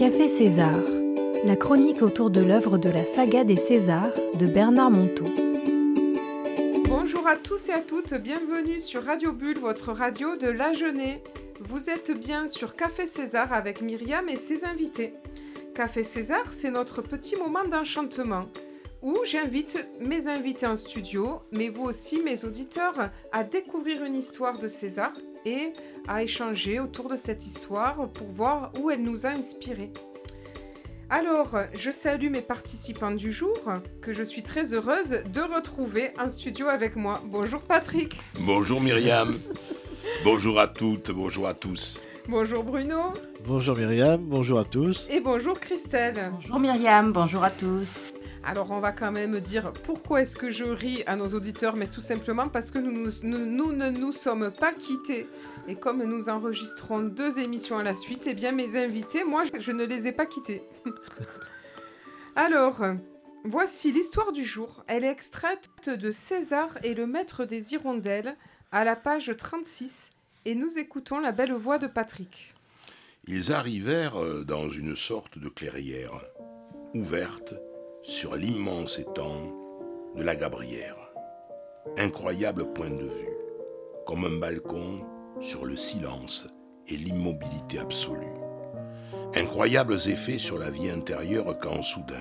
Café César, la chronique autour de l'œuvre de la saga des Césars de Bernard Monteau. Bonjour à tous et à toutes, bienvenue sur Radio Bulle, votre radio de la jeunesse. Vous êtes bien sur Café César avec Myriam et ses invités. Café César, c'est notre petit moment d'enchantement où j'invite mes invités en studio, mais vous aussi, mes auditeurs, à découvrir une histoire de César et à échanger autour de cette histoire pour voir où elle nous a inspirés. Alors, je salue mes participants du jour, que je suis très heureuse de retrouver en studio avec moi. Bonjour Patrick. Bonjour Myriam. bonjour à toutes, bonjour à tous. Bonjour Bruno. Bonjour Myriam, bonjour à tous. Et bonjour Christelle. Bonjour Myriam, bonjour à tous. Alors on va quand même dire pourquoi est-ce que je ris à nos auditeurs, mais tout simplement parce que nous, ne nous sommes pas quittés. Et comme nous enregistrons deux émissions à la suite, eh bien mes invités, moi je ne les ai pas quittés. Alors, voici l'histoire du jour. Elle est extraite de César et le maître des hirondelles à la page 36 et nous écoutons la belle voix de Patrick. Ils arrivèrent euh, dans une sorte de clairière, ouverte sur l'immense étang de la Gabrière. Incroyable point de vue, comme un balcon sur le silence et l'immobilité absolue. Incroyables effets sur la vie intérieure quand soudain,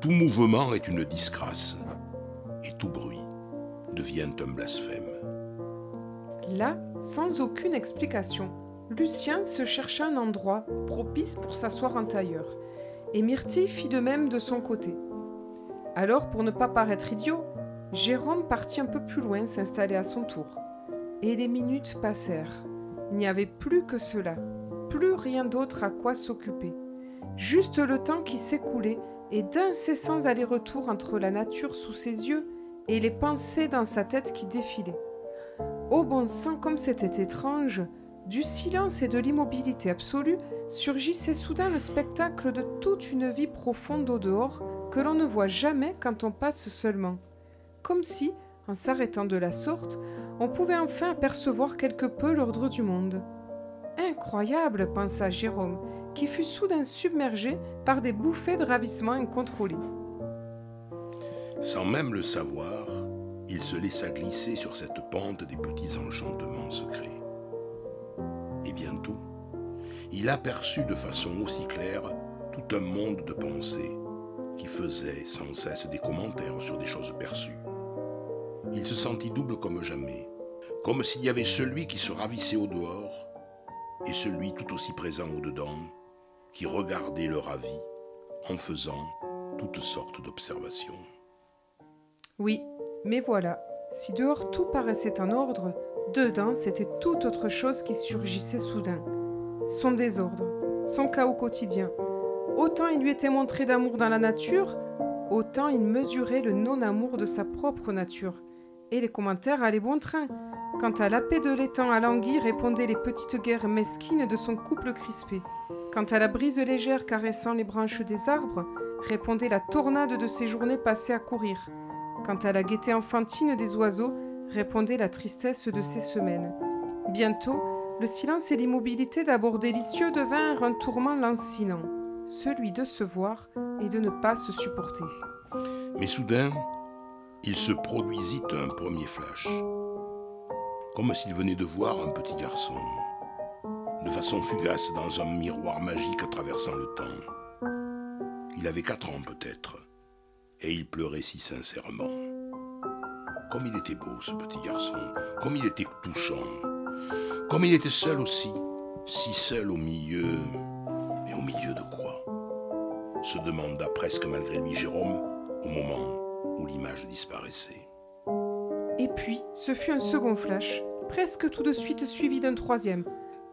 tout mouvement est une disgrâce et tout bruit devient un blasphème. Là, sans aucune explication, Lucien se chercha un endroit propice pour s'asseoir en tailleur et Myrtille fit de même de son côté. Alors, pour ne pas paraître idiot, Jérôme partit un peu plus loin s'installer à son tour. Et les minutes passèrent. Il n'y avait plus que cela, plus rien d'autre à quoi s'occuper. Juste le temps qui s'écoulait et d'incessants allers-retours entre la nature sous ses yeux et les pensées dans sa tête qui défilaient. Ô bon sang, comme c'était étrange Du silence et de l'immobilité absolue, surgissait soudain le spectacle de toute une vie profonde au dehors que l'on ne voit jamais quand on passe seulement. Comme si, en s'arrêtant de la sorte, on pouvait enfin apercevoir quelque peu l'ordre du monde. Incroyable, pensa Jérôme, qui fut soudain submergé par des bouffées de ravissement incontrôlées. Sans même le savoir, il se laissa glisser sur cette pente des petits enchantements secrets. Bientôt, il aperçut de façon aussi claire tout un monde de pensées qui faisait sans cesse des commentaires sur des choses perçues. Il se sentit double comme jamais, comme s'il y avait celui qui se ravissait au dehors et celui tout aussi présent au dedans qui regardait le ravi en faisant toutes sortes d'observations. Oui, mais voilà, si dehors tout paraissait en ordre, dedans c'était tout autre chose qui surgissait soudain son désordre, son chaos quotidien. Autant il lui était montré d'amour dans la nature, autant il mesurait le non-amour de sa propre nature. Et les commentaires allaient bon train. Quant à la paix de l'étang à languille répondaient les petites guerres mesquines de son couple crispé. Quant à la brise légère caressant les branches des arbres, répondait la tornade de ses journées passées à courir. Quant à la gaieté enfantine des oiseaux, répondait la tristesse de ses semaines. Bientôt, le silence et l'immobilité d'abord délicieux devinrent un tourment lancinant, celui de se voir et de ne pas se supporter. Mais soudain, il se produisit un premier flash, comme s'il venait de voir un petit garçon, de façon fugace dans un miroir magique traversant le temps. Il avait quatre ans peut-être, et il pleurait si sincèrement. Comme il était beau, ce petit garçon, comme il était touchant, comme il était seul aussi, si seul au milieu, mais au milieu de quoi? se demanda presque malgré lui Jérôme au moment où l'image disparaissait. Et puis, ce fut un second flash, presque tout de suite suivi d'un troisième,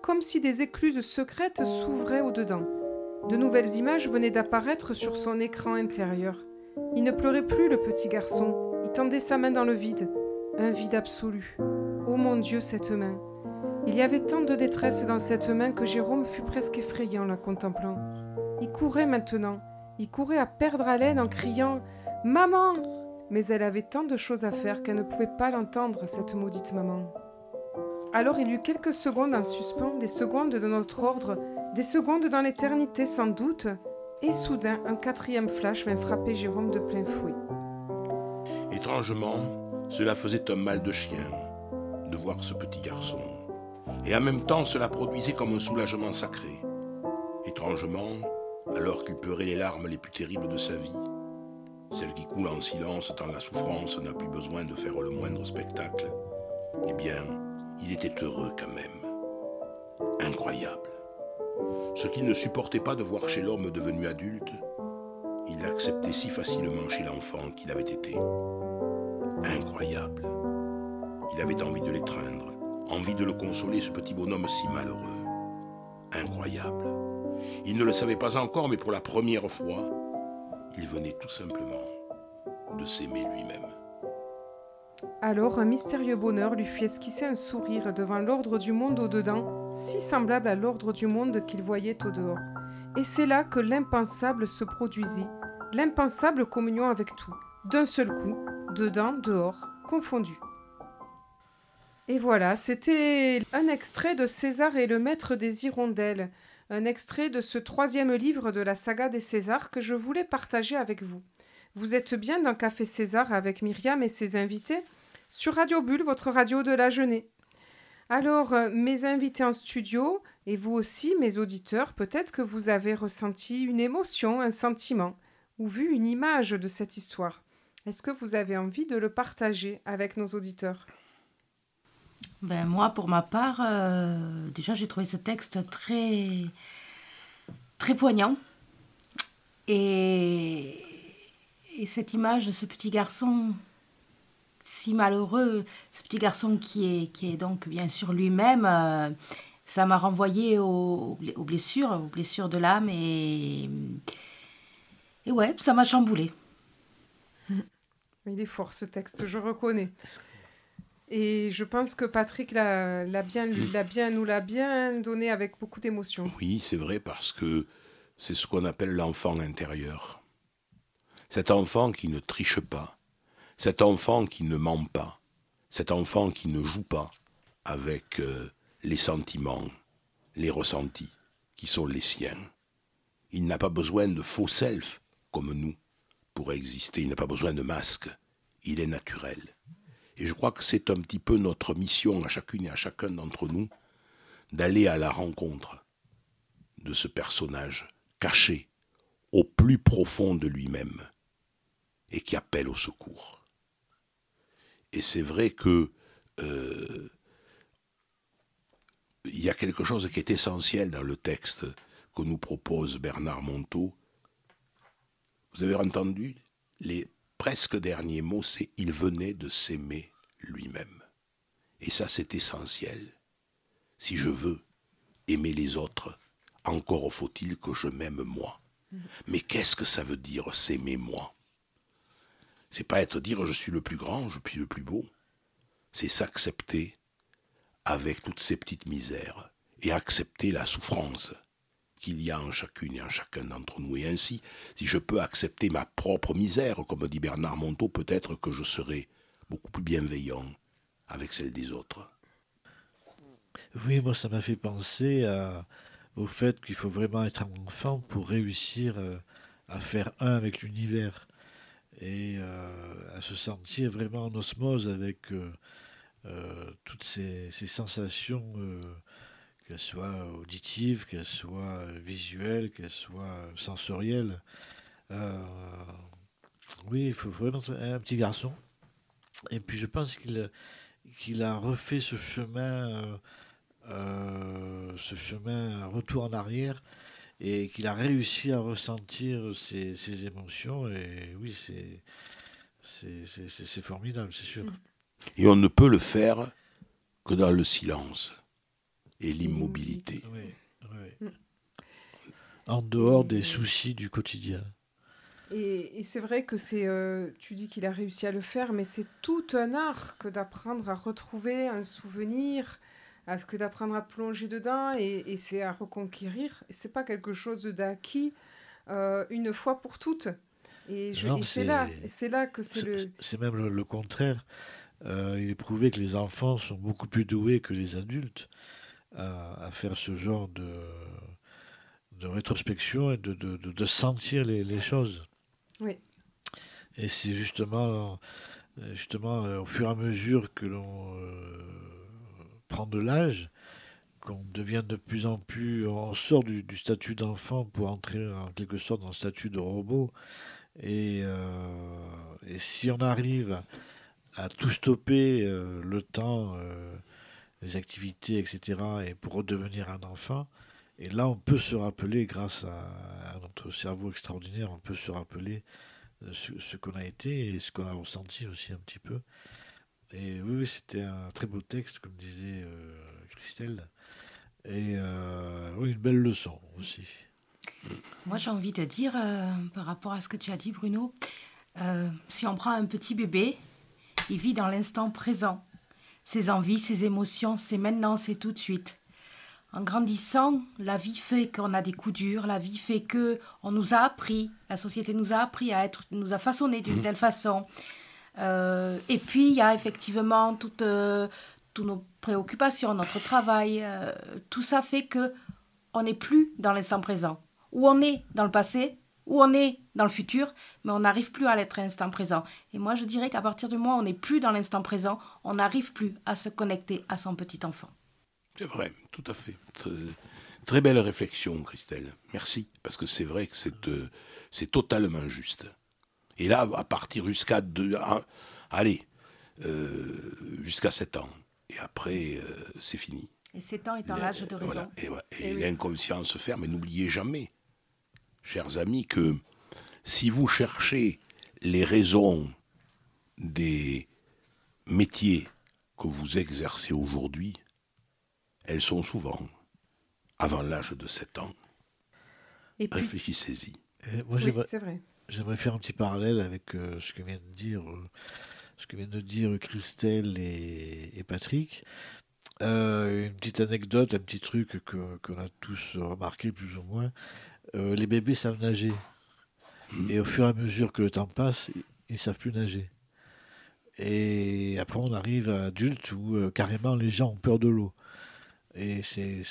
comme si des écluses secrètes s'ouvraient au-dedans. De nouvelles images venaient d'apparaître sur son écran intérieur. Il ne pleurait plus, le petit garçon. Tendait sa main dans le vide. Un vide absolu. Oh mon Dieu, cette main. Il y avait tant de détresse dans cette main que Jérôme fut presque effrayé en la contemplant. Il courait maintenant, il courait à perdre haleine en criant Maman Mais elle avait tant de choses à faire qu'elle ne pouvait pas l'entendre, cette maudite maman. Alors il eut quelques secondes en suspens, des secondes de notre ordre Des secondes dans l'éternité sans doute, et soudain un quatrième flash vint frapper Jérôme de plein fouet. Étrangement, cela faisait un mal de chien de voir ce petit garçon, et en même temps cela produisait comme un soulagement sacré. Étrangement, alors qu'il pleurait les larmes les plus terribles de sa vie, celle qui coule en silence tant la souffrance n'a plus besoin de faire le moindre spectacle, eh bien, il était heureux quand même. Incroyable. Ce qu'il ne supportait pas de voir chez l'homme devenu adulte, il l'acceptait si facilement chez l'enfant qu'il avait été. Incroyable. Il avait envie de l'étreindre, envie de le consoler, ce petit bonhomme si malheureux. Incroyable. Il ne le savait pas encore, mais pour la première fois, il venait tout simplement de s'aimer lui-même. Alors un mystérieux bonheur lui fit esquisser un sourire devant l'ordre du monde au-dedans, si semblable à l'ordre du monde qu'il voyait au-dehors. Et c'est là que l'impensable se produisit, l'impensable communion avec tout, d'un seul coup, dedans, dehors, confondu. Et voilà, c'était un extrait de César et le maître des hirondelles, un extrait de ce troisième livre de la saga des Césars que je voulais partager avec vous. Vous êtes bien dans Café César avec Myriam et ses invités sur Radio Bulle, votre radio de la jeunesse. Alors, euh, mes invités en studio, et vous aussi, mes auditeurs, peut-être que vous avez ressenti une émotion, un sentiment, ou vu une image de cette histoire. Est-ce que vous avez envie de le partager avec nos auditeurs? Ben, Moi, pour ma part, euh, déjà, j'ai trouvé ce texte très, très poignant. Et, et cette image de ce petit garçon si malheureux, ce petit garçon qui est, qui est donc bien sûr lui-même, euh, ça m'a renvoyé aux, aux, blessures, aux blessures de l'âme et, et ouais, ça m'a chamboulé. Il est fort ce texte, je reconnais. Et je pense que Patrick l'a bien, l'a bien, nous l'a bien donné avec beaucoup d'émotion. Oui, c'est vrai parce que c'est ce qu'on appelle l'enfant intérieur. Cet enfant qui ne triche pas, cet enfant qui ne ment pas, cet enfant qui ne joue pas avec euh, les sentiments, les ressentis qui sont les siens. Il n'a pas besoin de faux self comme nous pour exister, il n'a pas besoin de masque, il est naturel. Et je crois que c'est un petit peu notre mission à chacune et à chacun d'entre nous d'aller à la rencontre de ce personnage caché au plus profond de lui-même et qui appelle au secours. Et c'est vrai que euh, il y a quelque chose qui est essentiel dans le texte que nous propose Bernard Monteau. Vous avez entendu les presque derniers mots, c'est il venait de s'aimer lui-même. Et ça, c'est essentiel. Si je veux aimer les autres, encore faut-il que je m'aime moi. Mais qu'est-ce que ça veut dire s'aimer moi? C'est pas être dire je suis le plus grand, je suis le plus beau. C'est s'accepter avec toutes ces petites misères et accepter la souffrance qu'il y a en chacune et en chacun d'entre nous. Et ainsi, si je peux accepter ma propre misère, comme dit Bernard Monteau, peut-être que je serai beaucoup plus bienveillant avec celle des autres. Oui, moi ça m'a fait penser au fait qu'il faut vraiment être un enfant pour réussir euh, à faire un avec l'univers et euh, à se sentir vraiment en osmose avec euh, toutes ces, sensations, qu'elles soient auditives, qu'elles soient visuelles, qu'elles soient sensorielles. oui, il faut vraiment un petit garçon. Et puis je pense qu'il a refait ce chemin, ce chemin retour en arrière et qu'il a réussi à ressentir ses, émotions. Et oui, c'est, c'est, formidable, c'est sûr. Mm. Et on ne peut le faire que dans le silence et l'immobilité. Mm. En dehors des soucis du quotidien. Et, c'est vrai que c'est, euh, tu dis qu'il a réussi à le faire, mais c'est tout un art que d'apprendre à retrouver un souvenir, que d'apprendre à plonger dedans et, c'est à reconquérir. C'est pas quelque chose d'acquis euh, une fois pour toutes. Et, c'est là, c'est là que c'est le. C'est même le, contraire. Euh, il est prouvé que les enfants sont beaucoup plus doués que les adultes à, faire ce genre de, de rétrospection et de, de, de sentir les, les, choses. Oui. Et c'est justement, justement au fur et à mesure que l'on prend de l'âge, qu'on devient de plus en plus, on sort du, du statut d'enfant pour entrer en quelque sorte dans le statut de robot. Et, euh, et si on arrive à tout stopper, euh, le temps, euh, les activités, etc., et pour redevenir un enfant, et là on peut se rappeler, grâce à, notre cerveau extraordinaire, on peut se rappeler ce, ce qu'on a été et ce qu'on a ressenti aussi un petit peu. Et oui, c'était un très beau texte, comme disait euh, Christelle. Et euh, oui, une belle leçon aussi. Moi, j'ai envie de dire, euh, par rapport à ce que tu as dit, Bruno, euh, si on prend un petit bébé, il vit dans l'instant présent. Ses envies, ses émotions, c'est maintenant, c'est tout de suite. En grandissant, la vie fait qu'on a des coups durs, la vie fait que on nous a appris, la société nous a appris à être, nous a façonné d'une telle façon. Euh, et puis il y a effectivement toutes, euh, toutes nos préoccupations, notre travail, euh, tout ça fait que on n'est plus dans l'instant présent. Ou on est dans le passé, ou on est dans le futur, mais on n'arrive plus à l'être l'instant présent. Et moi, je dirais qu'à partir du moment où on n'est plus dans l'instant présent, on n'arrive plus à se connecter à son petit enfant. C'est vrai, tout à fait. Très, très, belle réflexion, Christelle. Merci, parce que c'est vrai que c'est euh, c'est totalement juste. Et là, à partir jusqu'à deux, allez, euh, jusqu'à 7 ans. Et après, euh, c'est fini. Et 7 ans étant l'âge de raison. Voilà. Et, ouais, et, Eh oui. l'inconscient se ferme. Mais n'oubliez jamais, chers amis, que si vous cherchez les raisons des métiers que vous exercez aujourd'hui, elles sont souvent avant l'âge de 7 ans. Puis, Réfléchissez-y. Moi, oui, j'aimerais- c'est vrai. J'aimerais faire un petit parallèle avec euh, ce que vient de dire, euh, ce que viennent de dire Christelle et, et Patrick. Euh, une petite anecdote, un petit truc que qu'on a tous remarqué plus ou moins. Euh, les bébés savent nager et au fur et à mesure que le temps passe, ils, ils savent plus nager. Et après, on arrive à adulte où euh, carrément les gens ont peur de l'eau. Et c'est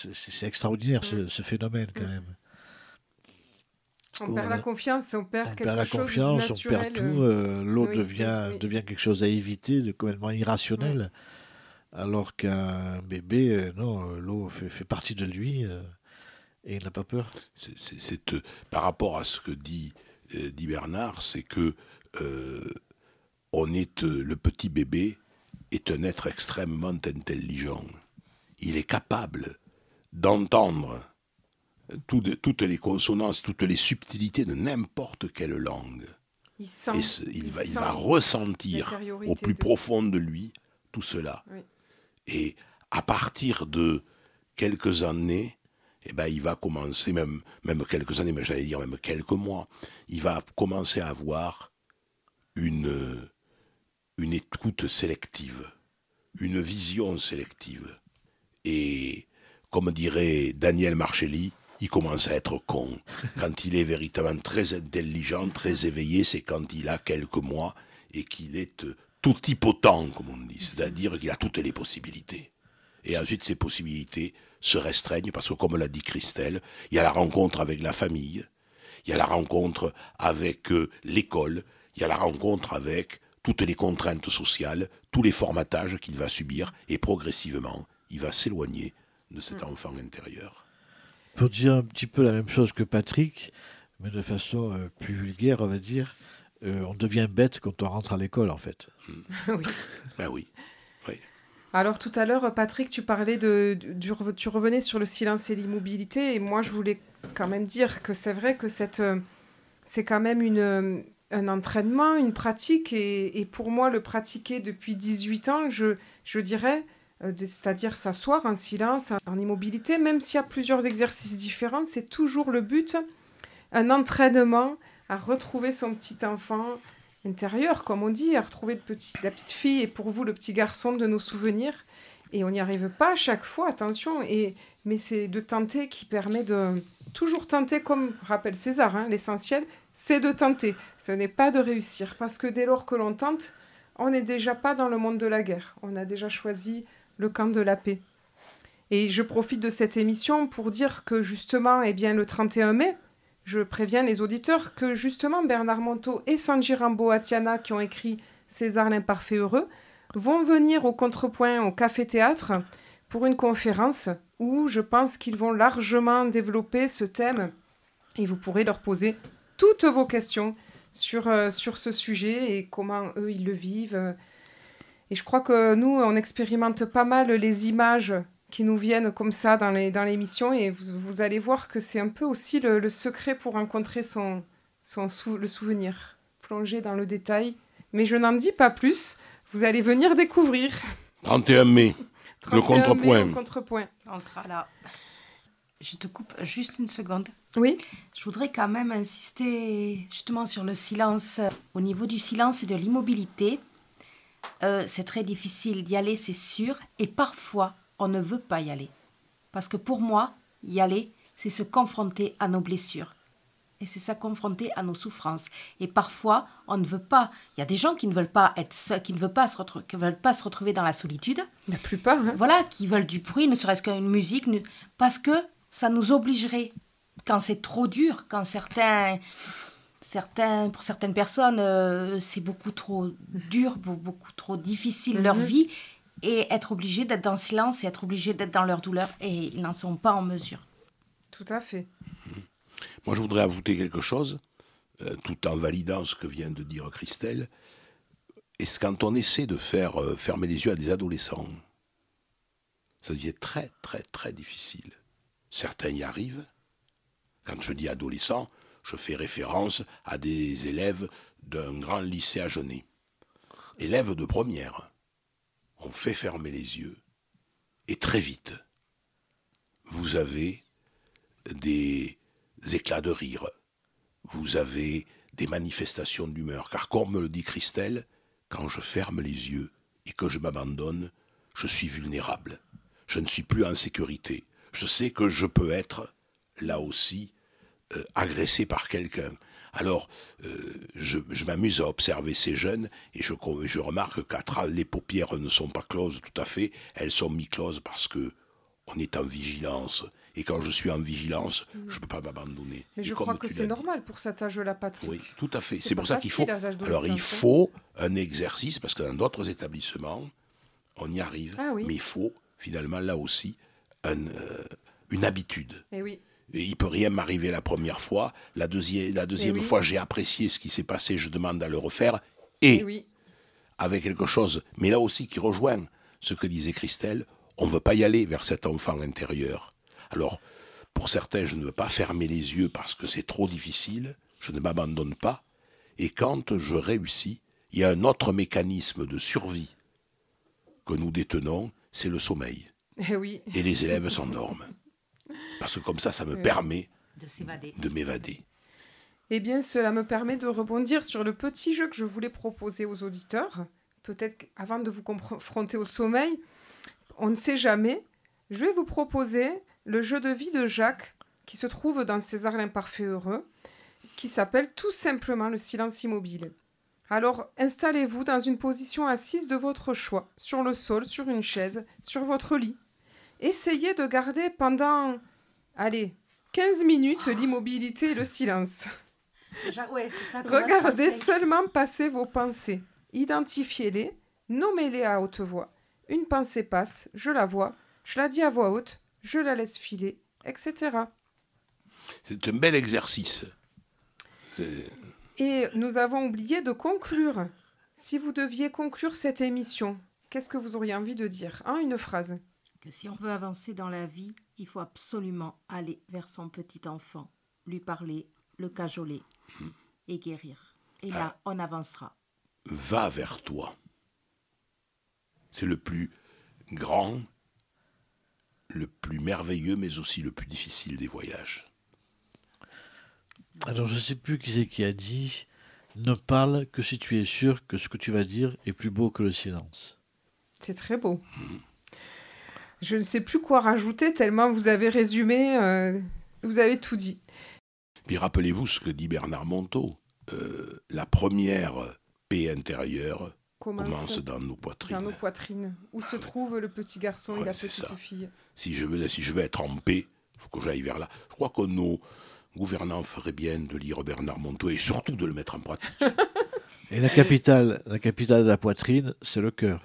extraordinaire ce, ce phénomène quand même. On perd la confiance, on perd on quelque perd la chose de confiance, on naturel. perd tout. euh, L'eau oui, devient, oui, devient quelque chose à éviter, de complètement irrationnel. Alors qu'un bébé, non, l'eau fait, fait partie de lui euh, et il n'a pas peur. C'est- c'est- c'est, euh, par rapport à ce que dit, euh, dit Bernard, c'est que euh, on est euh, le petit bébé est un être extrêmement intelligent. Il est capable d'entendre tout de- toutes les consonances, toutes les subtilités de n'importe quelle langue. Il sent. Et ce- il, il va, il sent va ressentir au plus de- profond de lui tout cela. Oui. Et à partir de quelques années, eh ben, il va commencer, même, même quelques années, mais j'allais dire même quelques mois, il va commencer à avoir une, une écoute sélective, une vision sélective. Et comme dirait Daniel Marchelli, il commence à être con. Quand il est véritablement très intelligent, très éveillé, c'est quand il a quelques mois et qu'il est euh, tout hypotent, comme on dit, c'est-à-dire qu'il a toutes les possibilités. Et ensuite, ces possibilités se restreignent parce que, comme l'a dit Christelle, il y a la rencontre avec la famille, il y a la rencontre avec euh, l'école, il y a la rencontre avec toutes les contraintes sociales, tous les formatages qu'il va subir, et progressivement, il va s'éloigner de cet enfant intérieur. Pour dire un petit peu la même chose que Patrick, mais de façon euh, plus vulgaire, on va dire, euh, on devient bête quand on rentre à l'école, en fait. oui. Ben oui. Alors tout à l'heure, Patrick, tu parlais de, du, tu revenais sur le silence et l'immobilité, et moi je voulais quand même dire que c'est vrai que cette, euh, c'est quand même une, euh, un entraînement, une pratique, et, et pour moi le pratiquer depuis 18 ans, je, je dirais, euh, c'est-à-dire s'asseoir en silence, en, en immobilité, même s'il y a plusieurs exercices différents, c'est toujours le but, un entraînement à retrouver son petit enfant intérieur, comme on dit, à retrouver la petite fille et pour vous le petit garçon de nos souvenirs. Et on n'y arrive pas à chaque fois, attention. Et, mais c'est de tenter qui permet de toujours tenter, comme rappelle César, hein, l'essentiel, c'est de tenter. Ce n'est pas de réussir. Parce que dès lors que l'on tente, on n'est déjà pas dans le monde de la guerre. On a déjà choisi le camp de la paix. Et je profite de cette émission pour dire que justement, eh bien, le 31 mai, je préviens les auditeurs que justement Bernard Monteau et Sanji Rambo Atiana, qui ont écrit César l'imparfait heureux, vont venir au contrepoint au Café Théâtre pour une conférence où je pense qu'ils vont largement développer ce thème et vous pourrez leur poser toutes vos questions sur, euh, sur ce sujet et comment eux ils le vivent. Et je crois que nous, on expérimente pas mal les images qui nous viennent comme ça dans l'émission dans et vous, vous, allez voir que c'est un peu aussi le, le, secret pour rencontrer son, son sou, le souvenir, plonger dans le détail. Mais je n'en dis pas plus, vous allez venir découvrir. 31 mai, 31 le contrepoint. Mai, contrepoint. On sera là. Je te coupe juste une seconde. Oui. Je voudrais quand même insister justement sur le silence. Au niveau du silence et de l'immobilité, euh, c'est très difficile d'y aller, c'est sûr. Et parfois, on ne veut pas y aller. Parce que pour moi, y aller, c'est se confronter à nos blessures. Et c'est ça confronter à nos souffrances. Et parfois, on ne veut pas. Il y a des gens qui ne veulent pas être seuls, qui ne veulent pas se, retrouver, qui veulent pas se retrouver dans la solitude. La plupart. Hein. Voilà, qui veulent du bruit, ne serait-ce qu'une musique, parce que ça nous obligerait, quand c'est trop dur, quand certains, certains pour certaines personnes, euh, c'est beaucoup trop dur, beaucoup trop difficile leur Mhm. vie, et être obligé d'être dans le silence et être obligé d'être dans leur douleur, et ils n'en sont pas en mesure. Tout à fait. Moi, je voudrais ajouter quelque chose, euh, tout en validant ce que vient de dire Christelle. Et c'est quand on essaie de faire euh, fermer les yeux à des adolescents, ça devient très, très, très difficile? Certains y arrivent. Quand je dis adolescent, je fais référence à des élèves d'un grand lycée à Genève. Élèves de première. On fait fermer les yeux. Et très vite, vous avez des éclats de rire. Vous avez des manifestations d'humeur. Car comme me le dit Christelle, quand je ferme les yeux et que je m'abandonne, je suis vulnérable. Je ne suis plus en sécurité. Je sais que je peux être, là aussi, euh, agressé par quelqu'un. Alors, euh, je, je m'amuse à observer ces jeunes et je, je remarque qu'à les paupières ne sont pas closes tout à fait, elles sont mi-closes parce que on est en vigilance. Et quand je suis en vigilance, je ne peux pas m'abandonner. Mais Et je crois que c'est normal pour cet âge-là, Patrick. oui, tout à fait. C'est pour ça qu'il faut. Alors, il faut un exercice parce que dans d'autres établissements, on y arrive. Ah oui. Mais il faut finalement là aussi un, euh, une habitude. Et Eh oui. Il peut rien m'arriver la première fois. La deuxième, la deuxième Eh oui. fois, j'ai apprécié ce qui s'est passé. Je demande à le refaire. Et Et oui. avec quelque chose, mais là aussi qui rejoint ce que disait Christelle, on ne veut pas y aller vers cet enfant intérieur. Alors, pour certains, je ne veux pas fermer les yeux parce que c'est trop difficile, je ne m'abandonne pas, et quand je réussis, il y a un autre mécanisme de survie que nous détenons, c'est le sommeil. Et oui. Et les élèves s'endorment. Parce que comme ça, ça me permet De m'évader. Eh bien, cela me permet de rebondir sur le petit jeu que je voulais proposer aux auditeurs. Peut-être qu'avant de vous confronter au sommeil, on ne sait jamais. Je vais vous proposer le jeu de vie de Jacques, qui se trouve dans César l'imparfait heureux, qui s'appelle tout simplement le silence immobile. Alors, installez-vous dans une position assise de votre choix, sur le sol, sur une chaise, sur votre lit. Essayez de garder pendant, allez, 15 minutes l'immobilité et le silence. Ouais, ça Regardez seulement passer vos pensées. Identifiez-les, nommez-les à haute voix. Une pensée passe, je la vois, je la dis à voix haute, je la laisse filer, etc. C'est un bel exercice. Et nous avons oublié de conclure. Si vous deviez conclure cette émission, qu'est-ce que vous auriez envie de dire? En une phrase. Que si on veut avancer dans la vie, il faut absolument aller vers son petit enfant, lui parler, le cajoler et guérir. Et là, on avancera. va vers toi. C'est le plus grand, le plus merveilleux, mais aussi le plus difficile des voyages. Alors je sais plus qui c'est qui a dit ne parle que si tu es sûr que ce que tu vas dire est plus beau que le silence. C'est très beau. Je ne sais plus quoi rajouter tellement vous avez résumé, euh, vous avez tout dit. Puis rappelez-vous ce que dit Bernard Monteau. euh, la première paix intérieure, commence, commence dans nos poitrines. dans nos poitrines. Où se trouve le petit garçon et la petite ça. fille? Si je veux, si je veux être en paix, il faut que j'aille vers là. Je crois que nos gouvernants feraient bien de lire Bernard Monteau et surtout de le mettre en pratique. Et la capitale, la capitale de la poitrine, c'est le cœur.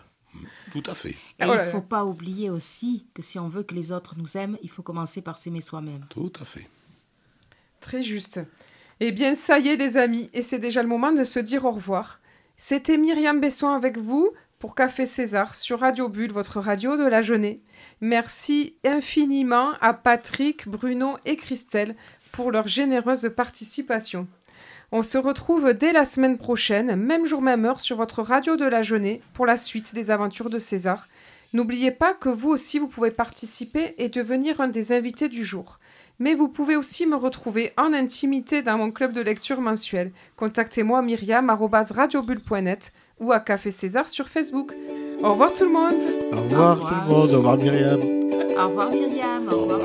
Tout à fait, Et Ah, il oh ne là là. faut pas oublier aussi que si on veut que les autres nous aiment, il faut commencer par s'aimer soi-même. tout à fait. Très juste. Eh bien, ça y est, les amis, et c'est déjà le moment de se dire au revoir. C'était Myriam Besson avec vous pour Café César sur Radio Bulle, votre radio de la journée. Merci infiniment à Patrick, Bruno et Christelle pour leur généreuse participation. On se retrouve dès la semaine prochaine, même jour, même heure, sur votre radio de la journée pour la suite des aventures de César. N'oubliez pas que vous aussi, vous pouvez participer et devenir un des invités du jour. Mais vous pouvez aussi me retrouver en intimité dans mon club de lecture mensuel. Contactez-moi myriam.radiobulle.net ou à Café César sur Facebook. Au revoir tout le monde Au revoir, revoir. tout le monde, au revoir Myriam. Au revoir Myriam. Au revoir.